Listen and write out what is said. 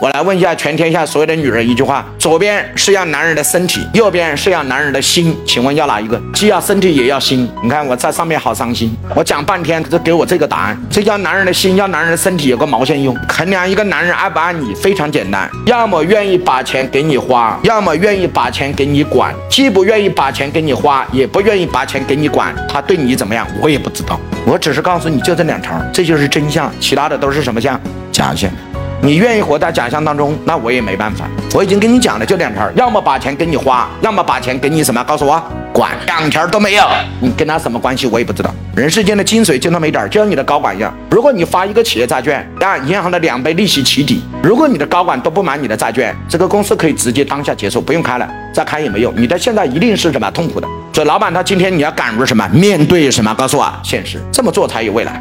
我来问一下全天下所有的女人一句话：左边是要男人的身体，右边是要男人的心，请问要哪一个？既要身体也要心。你看我在上面好伤心，我讲半天，就给我这个答案，这叫男人的心，要男人的身体有个毛线用？衡量一个男人爱不爱你非常简单，要么愿意把钱给你花，要么愿意把钱给你管。既不愿意把钱给你花，也不愿意把钱给你管，他对你怎么样，我也不知道。我只是告诉你就这两条，这就是真相，其他的都是什么相？假象。你愿意活在假象当中，那我也没办法。我已经跟你讲了，就两条，要么把钱给你花，要么把钱给你什么？告诉我，管，两条都没有，你跟他什么关系？我也不知道。人世间的精髓就那么一点，就像你的高管一样，如果你发一个企业债券，让银行的两倍利息起底，如果你的高管都不买你的债券，这个公司可以直接当下结束，不用开了，再开也没用。你的现在一定是什么痛苦的？所以老板他今天你要敢于什么？面对什么？告诉我，现实，这么做才有未来。